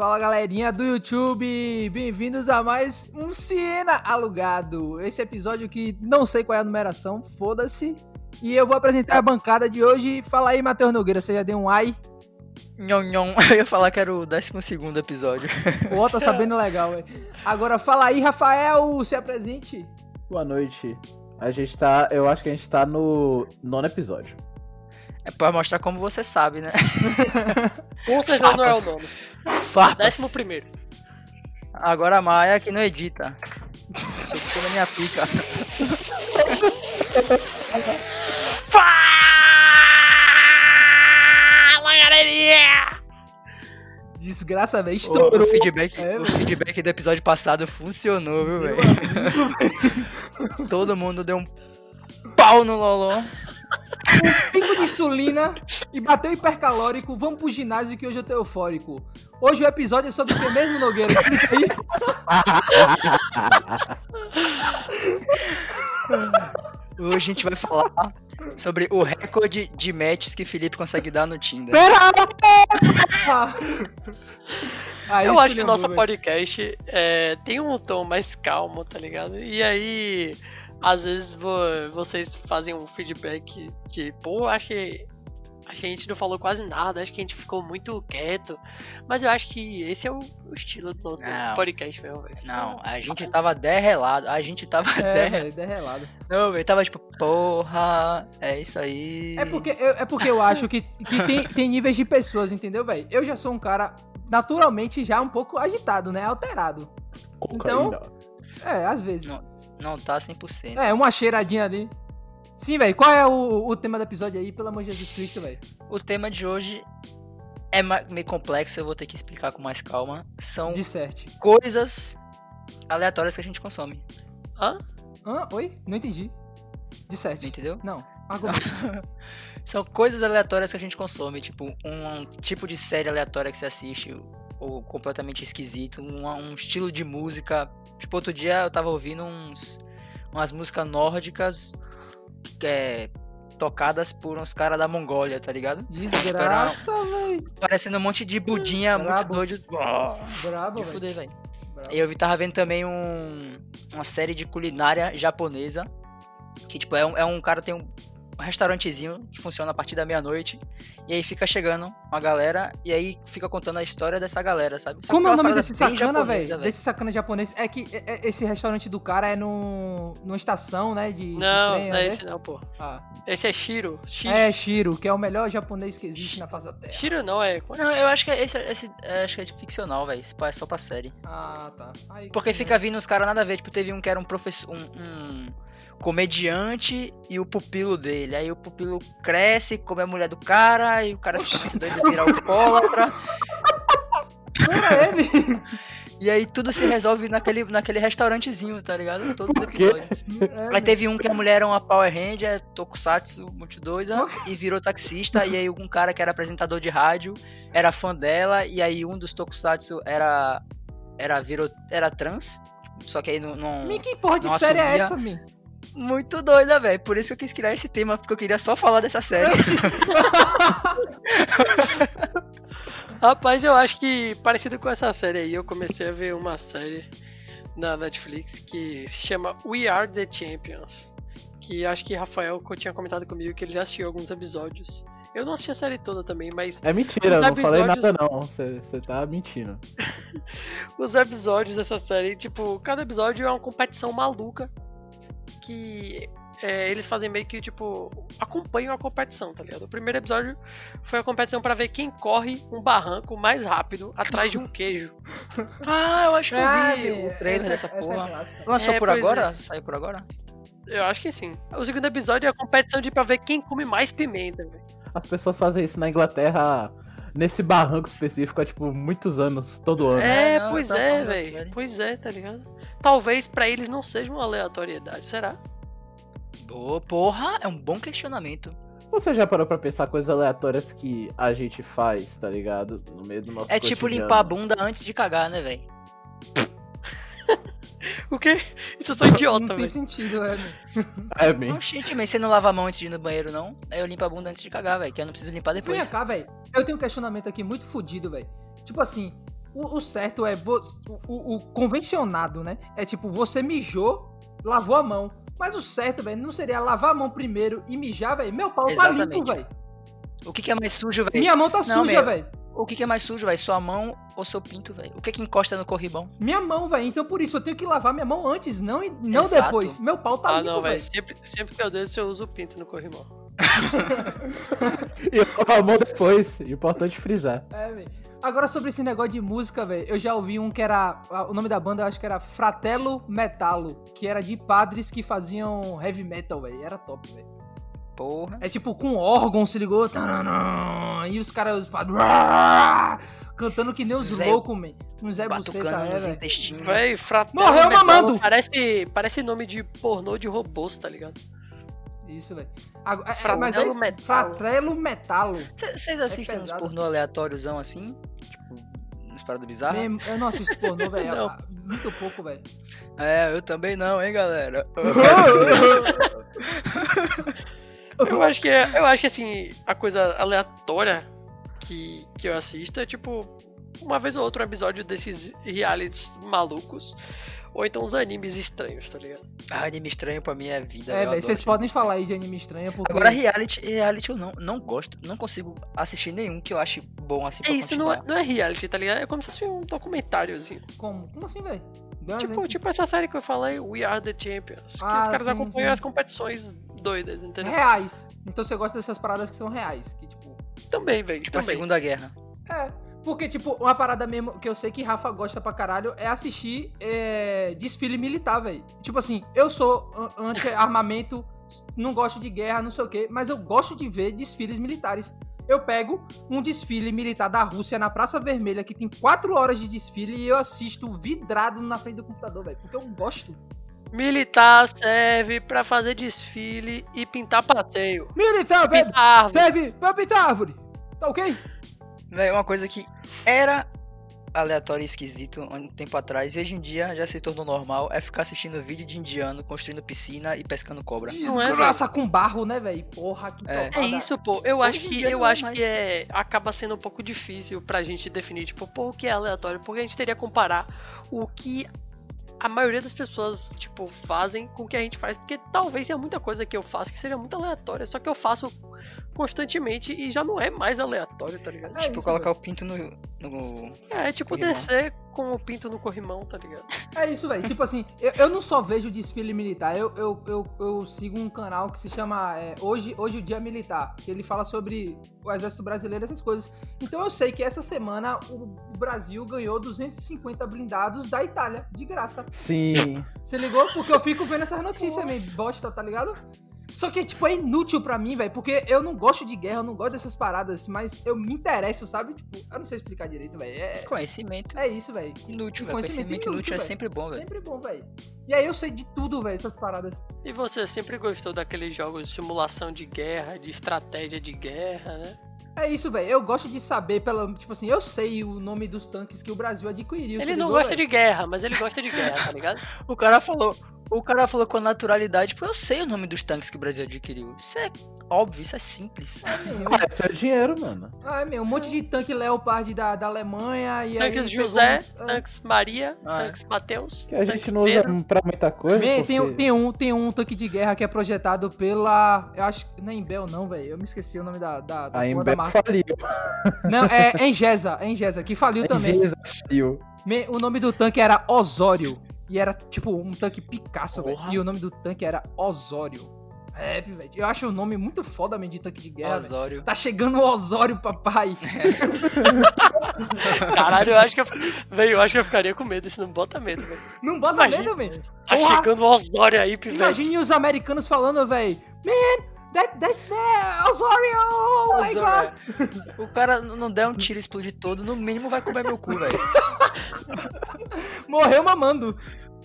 Fala galerinha do YouTube, bem-vindos a mais um Siena Alugado. Esse episódio que não sei qual é a numeração, foda-se. E eu vou apresentar a bancada de hoje. Fala aí, Matheus Nogueira, você já deu um ai? Nhon, nhon. Eu ia falar que era o 12 episódio. O Ó tá sabendo legal, velho. Agora fala aí, Rafael, se apresente. Boa noite. A gente tá. Eu acho que a gente tá no nono episódio. É pra mostrar como você sabe, né? Com certeza não é o nome. Farpas. Décimo primeiro. Agora a Maia que não edita. Sou na minha pica. Fala, galerinha! Desgraça, velho. O, Estourou. o feedback, É, o feedback do episódio passado funcionou, viu, velho? Todo mundo deu um pau no Loló. Pingo de insulina e bateu hipercalórico. Vamos pro ginásio que hoje eu tô eufórico. Hoje o episódio é sobre o que mesmo, Nogueira? Explica aí. Hoje a gente vai falar sobre o recorde de matches que Felipe consegue dar no Tinder. Pera! Aí Eu acho que o nosso podcast é, tem um tom mais calmo, tá ligado? E aí, às vezes vo- vocês fazem um feedback de, pô, acho que, acho que a gente não falou quase nada, acho que a gente ficou muito quieto. Mas eu acho que esse é o, o estilo do nosso Não. podcast mesmo, velho. Não, a gente tava derrelado. A gente tava É, derrelado. derrelado. Não, velho, tava tipo, porra, é isso aí. É porque eu, é porque eu acho que, que tem, tem níveis de pessoas, entendeu, velho? Eu já sou um cara naturalmente já um pouco agitado, né? Alterado. Cocaína. É, às vezes. Não. Não tá 100%. É, uma cheiradinha ali. Sim, velho. Qual é o, o tema do episódio aí, pelo amor de Jesus Cristo, velho? O tema de hoje é meio complexo, eu vou ter que explicar com mais calma. São Disserte. coisas aleatórias que a gente consome. Hã? Hã? Oi? Não entendi. Não Disserte. entendeu? Não. Argumento. São coisas aleatórias que a gente consome, tipo um tipo de série aleatória que você assiste, ou completamente esquisito, um, um estilo de música. Tipo, outro dia eu tava ouvindo uns, umas músicas nórdicas é, tocadas por uns caras da Mongólia, tá ligado? Desgraça, velho. Parecendo um monte de budinha muito doido. Brabo, De fuder, velho. E eu tava vendo também um, uma série de culinária japonesa. Que, tipo, é um, é um cara tem um restaurantezinho que funciona a partir da meia-noite. E aí fica chegando uma galera e aí fica contando a história dessa galera, sabe? Só que Como é o uma nome desse sacana, velho? Desse sacana japonês. É que é- é- esse restaurante do cara é num, numa estação, né? De, de Não, trem, não é né? esse não, pô. Ah. Esse é Shiro. Shiro, É, Shiro, que é o melhor japonês que existe na face da Terra. Shiro não, é. Não, eu acho que é esse, esse é, acho que é ficcional, velho. É só pra série. Ah, tá. Aí, Porque fica vindo os caras nada a ver. Tipo, teve um que era um professor. Um, um comediante e o pupilo dele. Aí o pupilo cresce, come a mulher do cara, e o cara fica muito doido virar alcoólatra. Ele. E aí tudo se resolve naquele, naquele restaurantezinho, tá ligado? Todos os episódios. É, Aí teve um que a mulher era uma Power Ranger, Tokusatsu, muito doida, e virou taxista. E aí um cara que era apresentador de rádio era fã dela. E aí um dos Tokusatsu era. Era, virou, era trans. Só que aí não. não- que porra de não série é assumia. essa, Mi? Muito doida, velho. Por isso que eu quis criar esse tema, porque eu queria só falar dessa série. Rapaz, eu acho que parecido com essa série aí, eu comecei a ver uma série na Netflix que se chama We Are the Champions. Que acho que Rafael tinha comentado comigo que ele já assistiu alguns episódios. Eu não assisti a série toda também, mas É mentira, eu não falei nada não. Você você tá mentindo. os episódios dessa série, tipo, cada episódio é uma competição maluca que é, eles fazem meio que, tipo, acompanham a competição, tá ligado? O primeiro episódio foi a competição pra ver quem corre um barranco mais rápido atrás de um queijo. ah, eu acho que eu Ah, vi Mi, o trailer essa- dessa essa é porra. clássica. Lançou É, por agora? Saiu por agora? Eu acho que sim. O segundo episódio é a competição de pra ver quem come mais pimenta, velho. As pessoas fazem isso na Inglaterra nesse barranco específico há, tipo, muitos anos, todo ano. É, É, não, pois é, velho. Pois é, tá ligado? Talvez pra eles não seja uma aleatoriedade, será? Boa, porra, é um bom questionamento. Você já parou pra pensar coisas aleatórias que a gente faz, tá ligado? No meio do nosso É tipo cotidiano. limpar a bunda antes de cagar, né, velho? O quê? Isso eu sou idiota, Não tem sentido, é, Mi. É, bem. Oxente, mas você não lava a mão antes de ir no banheiro, não? Aí eu limpo a bunda antes de cagar, velho, que eu não preciso limpar Vem depois. cá, velho. Eu tenho um questionamento aqui muito fodido, velho. Tipo assim, o, o certo é vo- o, o convencionado, né? É tipo, você mijou, lavou a mão. Mas o certo, velho, não seria lavar a mão primeiro e mijar, velho? Meu pau tá limpo, Exatamente. velho. O que, que é mais sujo, velho? Minha mão tá Não, suja, velho. O que, que é mais sujo, velho? Sua mão ou seu pinto, velho? O que que encosta no corribão? Minha mão, velho. Então por isso eu tenho que lavar minha mão antes, não, e- não Exato. depois. Meu pau tá ah, limpo, não, velho. Sempre, sempre que eu desço, eu uso o pinto no corrimão. E eu lavo a mão depois. Importante frisar. É, velho. Agora sobre esse negócio de música, velho, eu já ouvi um que era. O nome da banda eu acho que era Fratello Metalo, que era de padres que faziam heavy metal, velho. Era top, velho. Porra. É tipo com órgão, se ligou? Tananã, E os caras, Cantando que nem os loucos, man. Um Zé Buceta, Batucando é, nos intestinos. Véi, Morreu mamando. Parece, parece nome de pornô de robôs, tá ligado? Isso, velho. É- é- Mas é Metalo. Fratello Metalo. Vocês assistem uns pesado. pornô aleatóriozão assim? Tipo, umas paradas bizarras? Mesmo, Eu não assisto pornô, velho. Ah, Muito pouco, velho. É, eu também não, hein, galera? Eu acho que, é- eu acho que assim, a coisa aleatória que, que eu assisto é tipo, uma vez ou outra um episódio desses realities malucos. Ou então uns animes estranhos, tá ligado? Ah, anime estranho pra mim é vida. É, velho, vocês tipo. podem falar aí de anime estranho, porque... Agora, reality, reality eu não, não gosto, não consigo assistir nenhum que eu ache bom assim É isso, não é, não é reality, tá ligado? É como se fosse um documentáriozinho. Como? Como assim, velho? Tipo, exemplo. tipo essa série que eu falei, We Are the Champions. Que Ah, os caras sim, acompanham sim. as competições doidas, entendeu? Reais. Então você gosta dessas paradas que são reais, que tipo... Também, velho. Tipo a também. Segunda Guerra. É, porque, tipo, uma parada mesmo que eu sei que Rafa gosta pra caralho é assistir é, desfile militar, velho. Tipo assim, eu sou an- anti-armamento, não gosto de guerra, não sei o quê, mas eu gosto de ver desfiles militares. Eu pego um desfile militar da Rússia na Praça Vermelha, que tem quatro horas de desfile, e eu assisto vidrado na frente do computador, velho. Porque eu gosto. Militar serve pra fazer desfile e pintar passeio. Militar, velho, Pintar árvore. serve pra pintar árvore. Tá ok? Véi, uma coisa que era aleatório e esquisito há um tempo atrás e hoje em dia já se tornou normal é ficar assistindo vídeo de indiano construindo piscina e pescando cobra. Não é, Desgraça com barro, né, velho? Porra, que É. É isso, pô. Eu Hoje acho que eu é acho mais. que é acaba sendo um pouco difícil pra gente definir, tipo, pô, o que é aleatório? Porque a gente teria que comparar o que a maioria das pessoas, tipo, fazem com o que a gente faz, porque talvez tenha muita coisa que eu faço que seja muito aleatória, só que eu faço constantemente e já não é mais aleatório, tá ligado? É tipo, isso, colocar o pinto no. no... É, tipo Corrimão. descer com o pinto no corrimão, tá ligado? É isso, velho. Tipo assim, eu, eu não só vejo desfile militar, eu, eu, eu, eu sigo um canal que se chama é, Hoje, Hoje o Dia Militar, que ele fala sobre o Exército Brasileiro, essas coisas. Então eu sei que essa semana o, o Brasil ganhou 250 blindados da Itália, de graça. Sim. Você ligou? Porque eu fico vendo essas notícias meio bosta, tá ligado? Só que, tipo, é inútil pra mim, velho, porque eu não gosto de guerra, eu não gosto dessas paradas, mas eu me interesso, sabe? Tipo, eu não sei explicar direito, velho. É, Conhecimento é isso, velho. inútil, velho. conhecimento Conhecimento inútil é velho. sempre bom, velho. Sempre bom, velho. E aí eu sei de tudo, velho, essas paradas. E você sempre gostou daqueles jogos de simulação de guerra, de estratégia de guerra, né? É isso, velho. Eu gosto de saber, pela, tipo assim, eu sei o nome dos tanques que o Brasil adquiriu. Ele não gosta de guerra, mas ele gosta de guerra, tá ligado? O cara falou. O cara falou com naturalidade, pô, eu sei o nome dos tanques que o Brasil adquiriu. Isso é óbvio, isso é simples. Ah, isso é dinheiro, mano. Ah, é, meu, um monte de tanque Leopard da, da Alemanha e aí... Tanques pegou José, um- tanques Maria, Ah, é. tanques Mateus, Que a gente não usa Pedro. pra muita coisa. Man, tem, porque- tem, um, tem um tanque de guerra que é projetado pela. Eu acho que. Não é Imbel, não, velho. Eu me esqueci o nome da, da, da, A da Ember marca. faliu. Não, é Engesa, é Engesa, que faliu também. Engesa faliu. O nome do tanque era Osório. E era tipo um tanque Picasso, velho. E o nome do tanque era Osório. É, velho. Eu acho o nome muito foda mesmo de tanque de guerra. Osório. Tá chegando o Osório, papai. Caralho, eu acho que eu, velho, eu acho que eu ficaria com medo, isso não bota medo, velho. Não bota Imagina. medo, velho. Tá Porra. chegando o Osório aí, pivete. Imagine os americanos falando, velho. Man, that, that's the Osório! Oh my God! O cara não der um tiro e explodir todo, no mínimo vai comer meu cu, velho. Morreu mamando.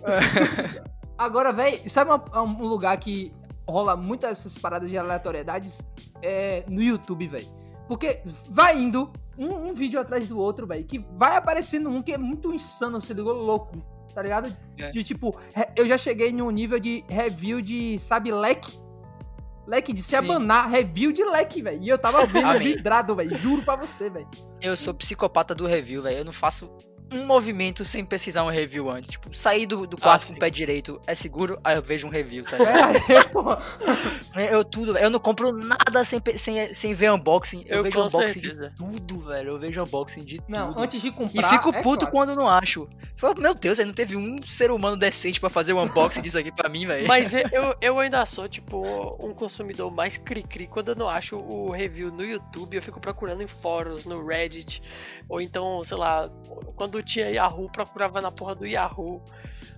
Agora, velho, sabe uma- um lugar que rola muitas essas paradas de aleatoriedades? É no YouTube, velho. Porque vai indo um, um vídeo atrás do outro, velho, que vai aparecendo um que é muito insano, você ligou louco, tá ligado? É. De tipo, eu já cheguei num nível de review de, sabe, leque? De se Sim. abanar, review de leque, velho. E eu tava vendo vidrado, velho. Juro pra você, velho. Eu sou psicopata do review, velho. Eu não faço um movimento sem pesquisar um review antes. Tipo, sair do, do quarto Ah, com o pé direito é seguro, aí eu vejo um review, tá ligado? É. Eu tudo, velho. eu não compro nada sem, sem, sem ver unboxing. Eu, Eu vejo unboxing certeza. de tudo, velho. Eu vejo unboxing de Não, tudo. antes de E comprar. fico é puto clássico. quando não acho. Falo, meu Deus, aí não teve um ser humano decente pra fazer um unboxing disso aqui pra mim, velho. Mas eu, eu ainda sou, tipo, um consumidor mais cri-cri. Quando eu não acho o review no YouTube, eu fico procurando em fóruns, no Reddit. Ou então, sei lá, quando tinha Yahoo, procurava na porra do Yahoo.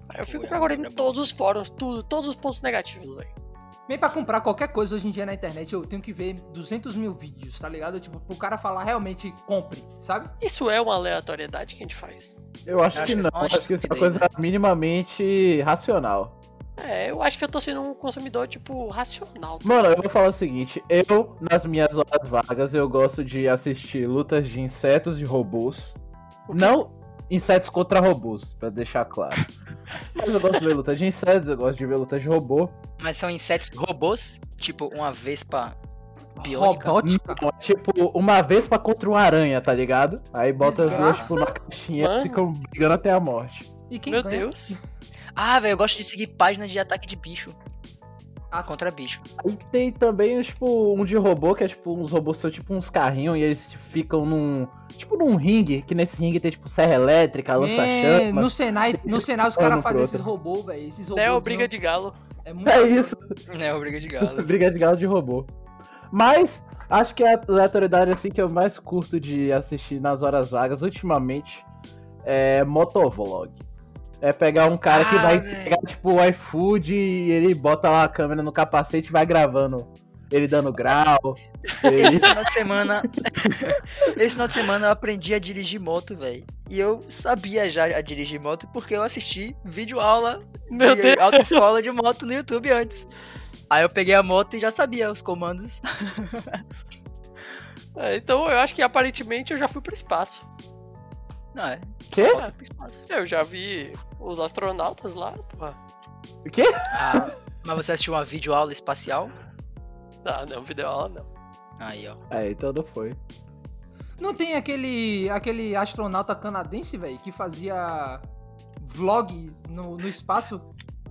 Aí eu fico Yahoo procurando era em todos os fóruns, tudo, todos os pontos negativos, velho. Bem, pra comprar qualquer coisa hoje em dia na internet, eu tenho que ver 200 mil vídeos, tá ligado? Tipo, pro cara falar realmente compre, sabe? Isso é uma aleatoriedade que a gente faz. Eu acho, Acho que que não. Acho que isso é uma coisa minimamente racional. É, eu acho que eu tô sendo um consumidor, tipo, racional. tá Mano, eu vou falar o seguinte, eu, nas minhas horas vagas, eu gosto de assistir lutas de insetos e robôs. Não insetos contra robôs, pra deixar claro. Mas eu gosto de ver lutas de insetos, eu gosto de ver lutas de robô. Mas são insetos robôs, tipo uma vespa biônica. Robótica. Não, é tipo, uma vez pra contra uma aranha, tá ligado? Aí bota as duas, Desgraça. tipo, na caixinha e ficam brigando até a morte. E quem Meu ganha? Deus. Ah, velho, eu gosto de seguir páginas de ataque de bicho. Ah. Contra bicho. Aí tem também, tipo, um de robô, que é tipo, uns robôs são tipo uns carrinhos e eles tipo, ficam num. Tipo num ringue, que nesse ringue tem tipo serra elétrica, É, lança-chama. no Senai, no Senai os caras fazem esses robôs, velho. Esses robôs. É o briga de galo. É muito É isso, É o briga de galo. briga de galo de robô. Mas, acho que a aleatoriedade assim que eu mais curto de assistir nas horas vagas ultimamente é motovlog. É pegar um cara que Ah, vai velho. pegar, tipo, o iFood e ele bota lá a câmera no capacete e vai gravando. Ele dando grau. Esse Ele... final de semana. Esse final de semana eu aprendi a dirigir moto, velho. E eu sabia já a dirigir moto porque eu assisti vídeo aula Meu de Deus. autoescola de moto no YouTube antes. Aí eu peguei a moto e já sabia os comandos. É, então eu acho que aparentemente eu já fui pro espaço. Não é. Quê? Volta pro espaço. Eu já vi os astronautas lá, porra. O quê? Ah, mas você assistiu uma vídeo aula espacial? Ah, não, vídeo aula não. Aí, ó. É, então não foi. Não tem aquele aquele astronauta canadense, velho, que fazia vlog no, no espaço?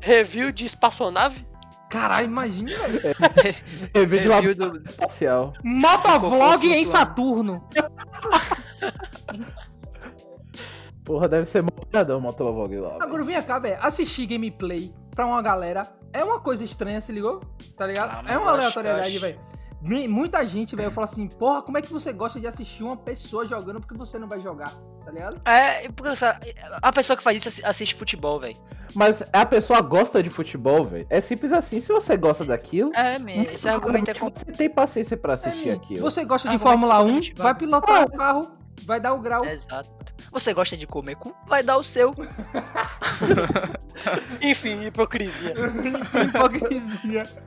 Review de espaçonave? Caralho, imagina, velho. Review de Review laboratório do- espacial. Motovlog em. Saturno. Porra, deve ser moderadão o motovlog lá. Agora vem cá, velho. Assistir gameplay pra uma galera é uma coisa estranha, se ligou? Tá ligado? Ah, é uma aleatoriedade, velho. Muita gente, velho, fala assim, porra, como é que você gosta de assistir uma pessoa jogando porque você não vai jogar, tá ligado? É, porque a pessoa que faz isso assi- assiste futebol, velho. Mas a pessoa gosta de futebol, velho. É simples assim. Se você gosta daquilo, É, me- esse argumento é com... você tem paciência pra É, assistir Mi, aquilo. você gosta de Argumento Fórmula 1, totalmente vai pilotar o carro, vai dar o grau. Exato. Você gosta de comer cu? Vai dar o seu. Enfim, hipocrisia. Hipocrisia.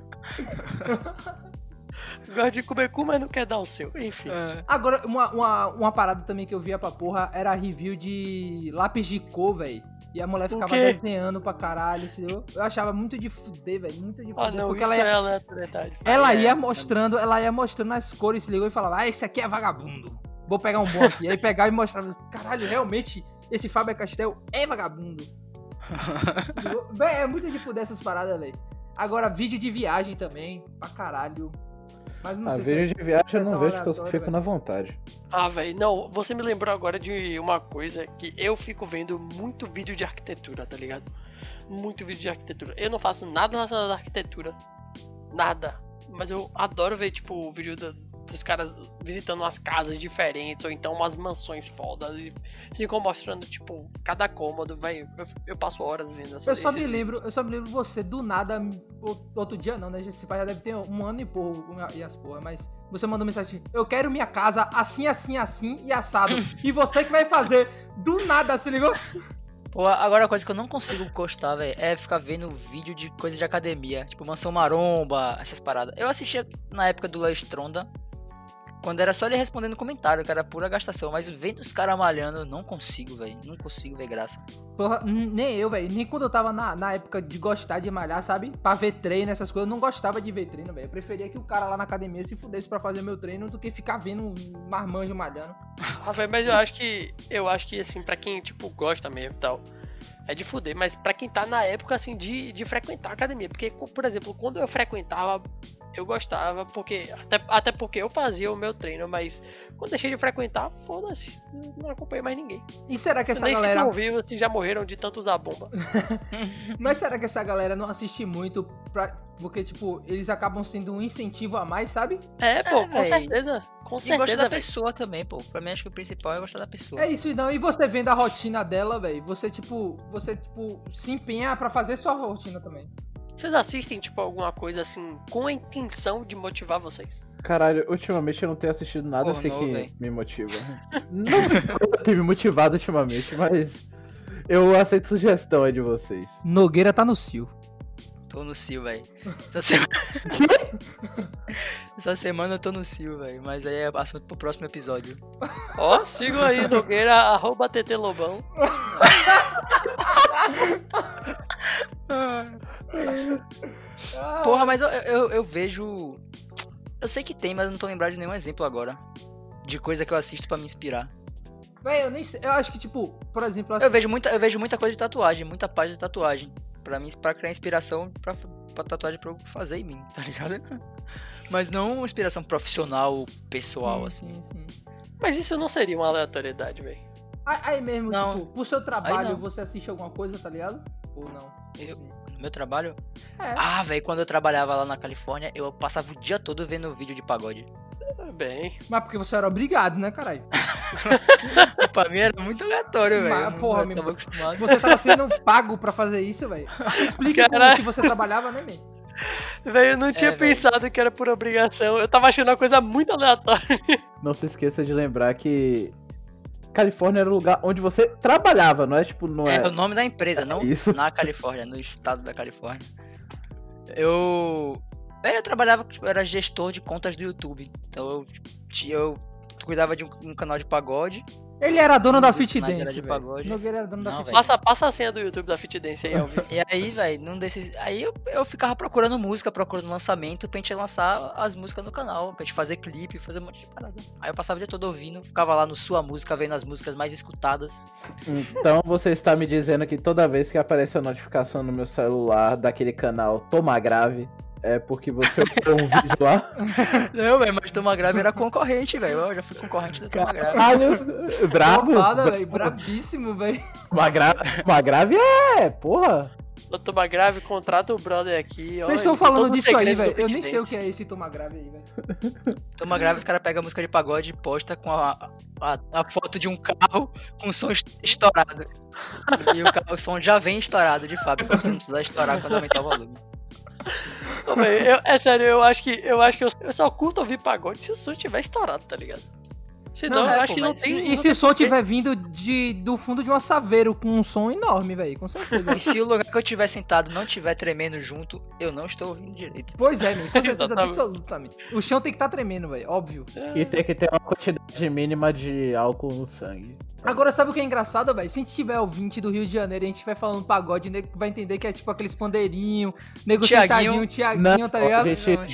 Gosta de comer cu, mas não quer dar o seu. Enfim. Agora, uma, uma, uma parada também que eu via pra porra era a review de lápis de cor, velho. E a mulher ficava desenhando pra caralho, entendeu? Eu achava muito de fuder, velho. Muito de fuder. Ah, não, porque isso ela ia, é aleatoriedade. ela é- ia mostrando, ela ia mostrando as cores, se ligou e falava, ah, esse aqui é vagabundo. Vou pegar um bom aqui. Aí pegava e mostrava, caralho, realmente, esse Faber Castell é vagabundo. Véi, é muito de fuder essas paradas, velho. Agora, vídeo de viagem também, pra caralho. Mas não A sei se é- vídeo de viagem eu é não tão vejo porque eu fico velho. na vontade. Ah, velho, não, você me lembrou agora de uma coisa que eu fico vendo muito vídeo de arquitetura, tá ligado? Muito vídeo de arquitetura. Eu não faço nada relacionado à arquitetura. Nada. Mas eu adoro ver, tipo, o vídeo da- dos caras visitando umas casas diferentes, ou então umas mansões fodas. E ficam mostrando, tipo, cada cômodo, velho. Eu, eu passo horas vendo essa Eu só me lembro, eu só me lembro você do nada, outro dia não, né? Esse pai já deve ter um ano e pouco e as porra, mas você mandou mensagem, eu quero minha casa assim, assim, assim e assado. e você que vai fazer do nada, se ligou? Pô, agora a coisa que eu não consigo gostar, velho, é ficar vendo vídeo de coisa de academia. Tipo, Mansão Maromba, essas paradas. Eu assistia na época do La Stronda. Quando era só ele respondendo comentário, que era pura gastação. Mas vendo os caras malhando, eu não consigo, velho. Não consigo ver graça. Porra, nem eu, velho. Nem quando eu tava na, na época de gostar de malhar, sabe? Pra ver treino, essas coisas, eu não gostava de ver treino, velho. Eu preferia que o cara lá na academia se fudesse pra fazer meu treino do que ficar vendo um marmanjo malhando. Ah, velho, mas eu acho que. Eu acho que, assim, pra quem, tipo, gosta mesmo e tal. É de fuder, mas pra quem tá na época, assim, de, de frequentar a academia. Porque, por exemplo, quando eu frequentava, eu gostava, porque. Até, até porque eu fazia o meu treino, mas quando deixei de frequentar, foda-se. Não não acompanhei mais ninguém. E será que essa nem galera. se convive, se já morreram de tanto usar bomba. Mas será que essa galera não assiste muito pra... Porque, tipo, eles acabam sendo um incentivo a mais, sabe? É, pô, com véi. certeza. Com E gosta certeza, da velho. pessoa também, pô. Pra mim, acho que o principal é gostar da pessoa. É isso, não. E você vendo a rotina dela, velho, você, tipo, você, tipo, se empenha pra fazer sua rotina também. Vocês assistem, tipo, alguma coisa assim, com a intenção de motivar vocês? Caralho, ultimamente eu não tenho assistido nada assim que me motiva. Não coisa tem me motivado ultimamente, mas eu aceito sugestão aí de vocês. Nogueira tá no cio. Tô no Cio, velho. Essa semana... Essa semana eu tô no Cio, velho. Mas aí é assunto pro próximo episódio. Ó, sigam aí, Nogueira, arroba TT Lobão. Porra, mas eu, eu, eu vejo. Eu sei que tem, mas eu não tô lembrado de nenhum exemplo agora. De coisa que eu assisto pra me inspirar. Véi, eu nem sei. Eu acho que, tipo, por exemplo, Eu vejo muita, eu vejo muita coisa de tatuagem, muita página de tatuagem. Pra mim, pra criar inspiração pra, pra tatuagem pra eu fazer em mim, tá ligado? Mas não uma inspiração profissional, pessoal, assim. Sim, sim. Mas isso não seria uma aleatoriedade, velho. Aí, mesmo, Não. tipo, pro seu trabalho, você assiste alguma coisa, tá ligado? Ou não? Eu- Sim. No meu trabalho. É. Ah, velho, quando eu trabalhava lá na Califórnia, eu passava o dia todo vendo vídeo de pagode. Bem, Mas porque você era obrigado, né, caralho? pra mim era muito aleatório, velho. Eu não- porra, eu meu- tava acostumado. Você tava sendo pago pra fazer isso, velho. Explique como que você trabalhava, né, man? velho, eu não tinha É, velho. pensado que era por obrigação. Eu tava achando uma coisa muito aleatória. Não se esqueça de lembrar que Califórnia era o lugar onde você trabalhava, não é tipo, não é. É o nome da empresa, não Isso. na Califórnia, no estado da Califórnia. Eu. é, Eu trabalhava, tipo, eu era gestor de contas do YouTube. Então eu, tipo, eu cuidava de um, um canal de pagode. Ele era dono da Fit Dance. Nogueira era dono da Não, Fit velho. Passa, passa a senha do YouTube da Fit Dance aí, ao vivo. E aí, velho, num desses. Aí eu, eu ficava procurando música, procurando lançamento pra gente lançar as músicas no canal, pra gente fazer clipe, fazer um monte de parada. Aí eu passava o dia todo ouvindo, ficava lá no Sua Música, vendo as músicas mais escutadas. Então você está me dizendo que toda vez que aparece a notificação no meu celular daquele canal Toma Grave, é porque você viu um vídeo lá. Não, velho, mas Toma Grave era concorrente, velho. Eu já fui concorrente do Toma Grave. Caralho, brabo. Topada, velho. Brabíssimo, velho. Uma grave, uma grave é, porra. Eu Toma grave, contrata o brother aqui. ó, Vocês estão falando disso aí, velho. Eu nem sei o que é esse toma grave aí, velho. Toma Grave, os caras pegam a música de pagode e posta com a, a, a foto de um carro com o som est- estourado. E o, o som já vem estourado de fábrica, você não precisa estourar quando aumentar o volume. Eu- é sério, eu acho que eu acho que eu, eu só curto ouvir pagode se o som tiver estourado, tá ligado? Senão, Não, eu é, acho pô, que não tem. E não se tem o som tiver vindo de, do fundo de uma saveiro com um som enorme, velho? Com certeza. E se o lugar que eu estiver sentado não estiver tremendo junto, eu não estou ouvindo direito. Pois é, com certeza absolutamente. O chão tem que estar tremendo, velho. Óbvio. E tem que ter uma quantidade mínima de álcool no sangue. Agora, sabe o que é engraçado, velho? Se a gente tiver ouvinte do Rio de Janeiro e a gente estiver falando pagode, o nego vai entender que é tipo aqueles pandeirinho, nego Tiaguinho. Tiaguinho, tá ligado? a gente Não,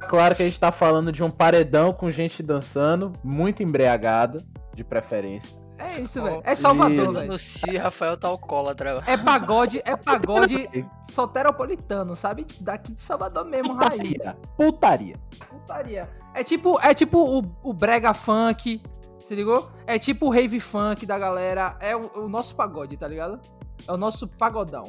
claro que a gente tá falando de um paredão com gente dançando, muito embriagada, de preferência. É isso, velho. É Salvador, velho. no Cio e Rafael tá alcoólatra. É pagode, é pagode soteropolitano, sabe? Daqui de Salvador mesmo, raiz. Putaria. Putaria. Putaria. É tipo, é tipo o, o brega funk, se ligou? É tipo o rave funk da galera. É o, o nosso pagode, tá ligado? É o nosso pagodão.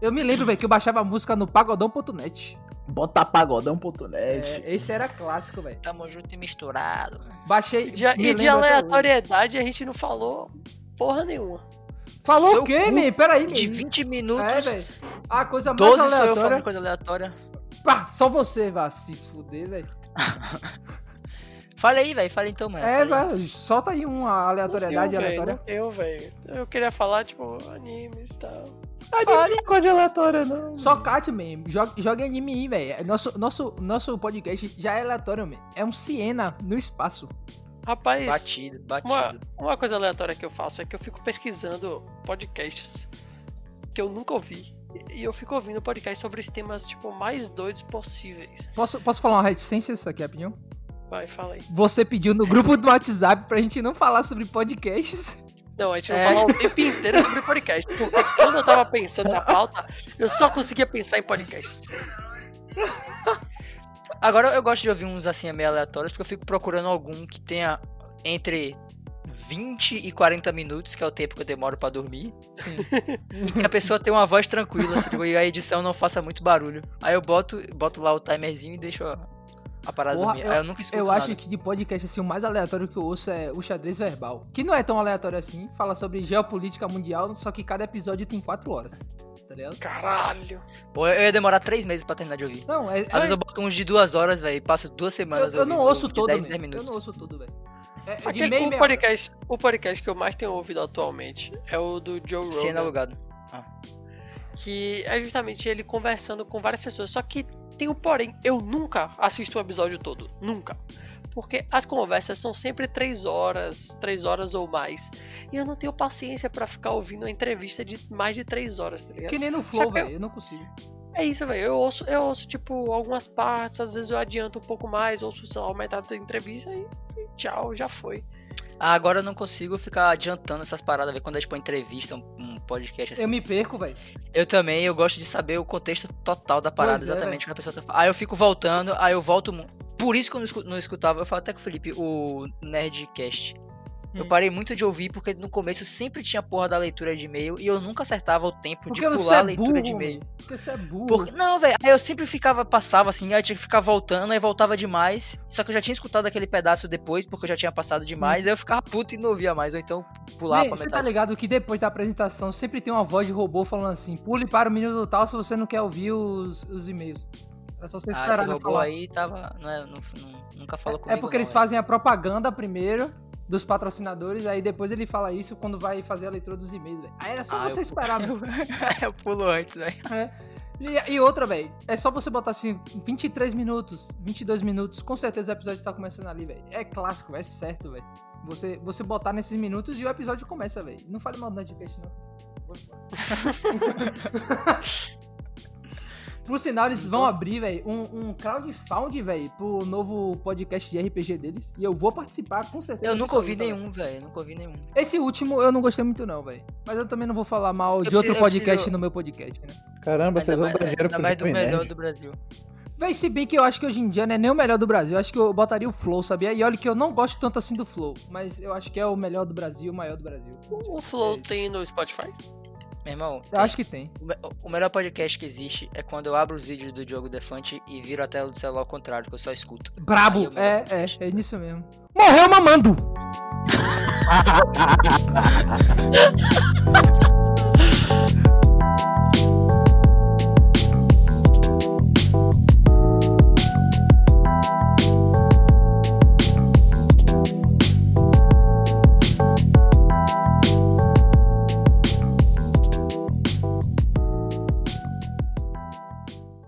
Eu me lembro, velho, que eu baixava a música no pagodão.net. Bota pagodão.net. É, esse era clássico, velho. Tamo junto e misturado. Baixei. De- e de aleatoriedade a gente não falou porra nenhuma. Falou Seu o quê, man? Peraí, De man. 20 minutos, É, velho. A coisa mais 12 sou eu falando aleatória. coisa aleatória. Pá, só você vai se fuder, velho. Fala aí, velho. Fala então, mano. É, velho, solta aí uma aleatoriedade eu, aleatória. Eu, velho. Eu queria falar, tipo, animes e tal. Fale coisa aleatória, não. Só Cat mesmo. Joga, joga anime aí, velho. Nosso, nosso, nosso podcast já é aleatório, man. É um Siena no espaço. Rapaz, Batido, batido. uma, uma coisa aleatória que eu faço é que eu fico pesquisando podcasts que eu nunca ouvi. E eu fico ouvindo podcasts sobre os temas, tipo, mais doidos possíveis. Posso, posso falar uma reticência isso aqui, rapidinho? Vai, fala aí. Você pediu no grupo do WhatsApp pra gente não falar sobre podcasts. Não, a gente vai É. falar o tempo inteiro sobre podcast. Porque quando eu tava pensando na pauta, eu só conseguia pensar em podcasts. Agora eu gosto de ouvir uns assim meio aleatórios, porque eu fico procurando algum que tenha entre 20 e 40 minutos, que é o tempo que eu demoro pra dormir. E que a pessoa tenha uma voz tranquila, assim, e a edição não faça muito barulho. Aí eu boto, boto lá o timerzinho e deixo a, parada Porra, dormir. Aí eu nunca escuto Eu nada. acho que de podcast, assim, o mais aleatório que eu ouço é o xadrez verbal. Que não é tão aleatório assim. Fala sobre geopolítica mundial, só que cada episódio tem 4 horas. Tá ligado? Caralho. Pô, eu ia demorar 3 meses pra terminar de ouvir. Não, é. Às vezes eu boto uns de duas horas, velho, e passo duas eu, semanas eu não ouvindo, ouço todo, 10 man. 10 Eu não ouço todo, velho. É, é Aquele- meio o, meio. podcast, o podcast que eu mais tenho ouvido atualmente é o do Joe Rogan. alugado. Que é justamente ele conversando com várias pessoas. Só que tem um porém, eu nunca assisto o episódio todo. Nunca. Porque as conversas são sempre três horas, três horas ou mais. E eu não tenho paciência pra ficar ouvindo uma entrevista de mais de três horas, tá ligado? Que nem no Flow, Só que eu- velho. Eu não consigo. É isso, velho. Eu ouço, eu ouço, tipo, algumas partes, às vezes eu adianto um pouco mais, ouço, sei lá, metade da entrevista e, e tchau, já foi. Ah, agora eu não consigo ficar adiantando essas paradas, velho. Quando é tipo uma entrevista, um, um podcast assim. Eu me perco, velho. Eu também, eu gosto de saber o contexto total da parada, Pois é, exatamente o que a pessoa tá falando. Aí eu fico voltando, aí eu volto. Por isso que eu não escutava, eu falo até com o Felipe, o Nerdcast. Eu Hum. parei muito de ouvir porque no começo sempre tinha porra da leitura de e-mail e eu nunca acertava o tempo Porque de você pular a é leitura burro. de e-mail. Porque você é burro. Porque, não, velho, aí eu sempre ficava, passava assim, aí eu tinha que ficar voltando, aí voltava demais. Só que eu já tinha escutado aquele pedaço depois, porque eu já tinha passado demais, aí eu ficava puto e não ouvia mais, ou então pulava Man, pra você tá metade. ligado que depois da apresentação sempre tem uma voz de robô falando assim: pule para o minuto tal se você não quer ouvir os, os e-mails. É só você ah, esperar esse ele robô falar. aí tava. Não é- não- não- nunca falou É comigo. porque não, eles velho. fazem a propaganda primeiro dos patrocinadores, aí depois ele fala isso quando vai fazer a leitura dos e-mails, velho. Aí era só Ah, você eu- esperar, meu. eu pulo antes, velho. É. E, e outra, velho, é só você botar assim, 23 minutos, 22 minutos, com certeza o episódio tá começando ali, velho. É clássico, véio, é certo, velho. Você, você botar nesses minutos e o episódio começa, velho. Não fale mal do Nerdcast, não. Por sinal, eles vão abrir, velho, um, um crowdfund, velho, pro novo podcast de RPG deles. E eu vou participar, com certeza. Eu nunca ouvi nenhum, velho. Nunca ouvi nenhum. Esse último eu não gostei muito, não, velho. Mas eu também não vou falar mal de preciso- outro eu podcast preciso- no meu podcast, né? Caramba, vocês vão dar dinheiro pro mais do melhor Nerd. do Brasil. Véi, se bem que eu acho que hoje em dia não é nem o melhor do Brasil. Eu acho que eu botaria o Flow, sabia? E olha que eu não gosto tanto assim do Flow. Mas eu acho que é o melhor do Brasil, o maior do Brasil. O Flow É tem no Spotify? Meu irmão, Eu acho que tem. o me- o melhor podcast que existe é quando eu abro os vídeos do Diogo Defante e viro a tela do celular ao contrário, que eu só escuto. Aí Brabo. é É, é nisso mesmo. Morreu mamando!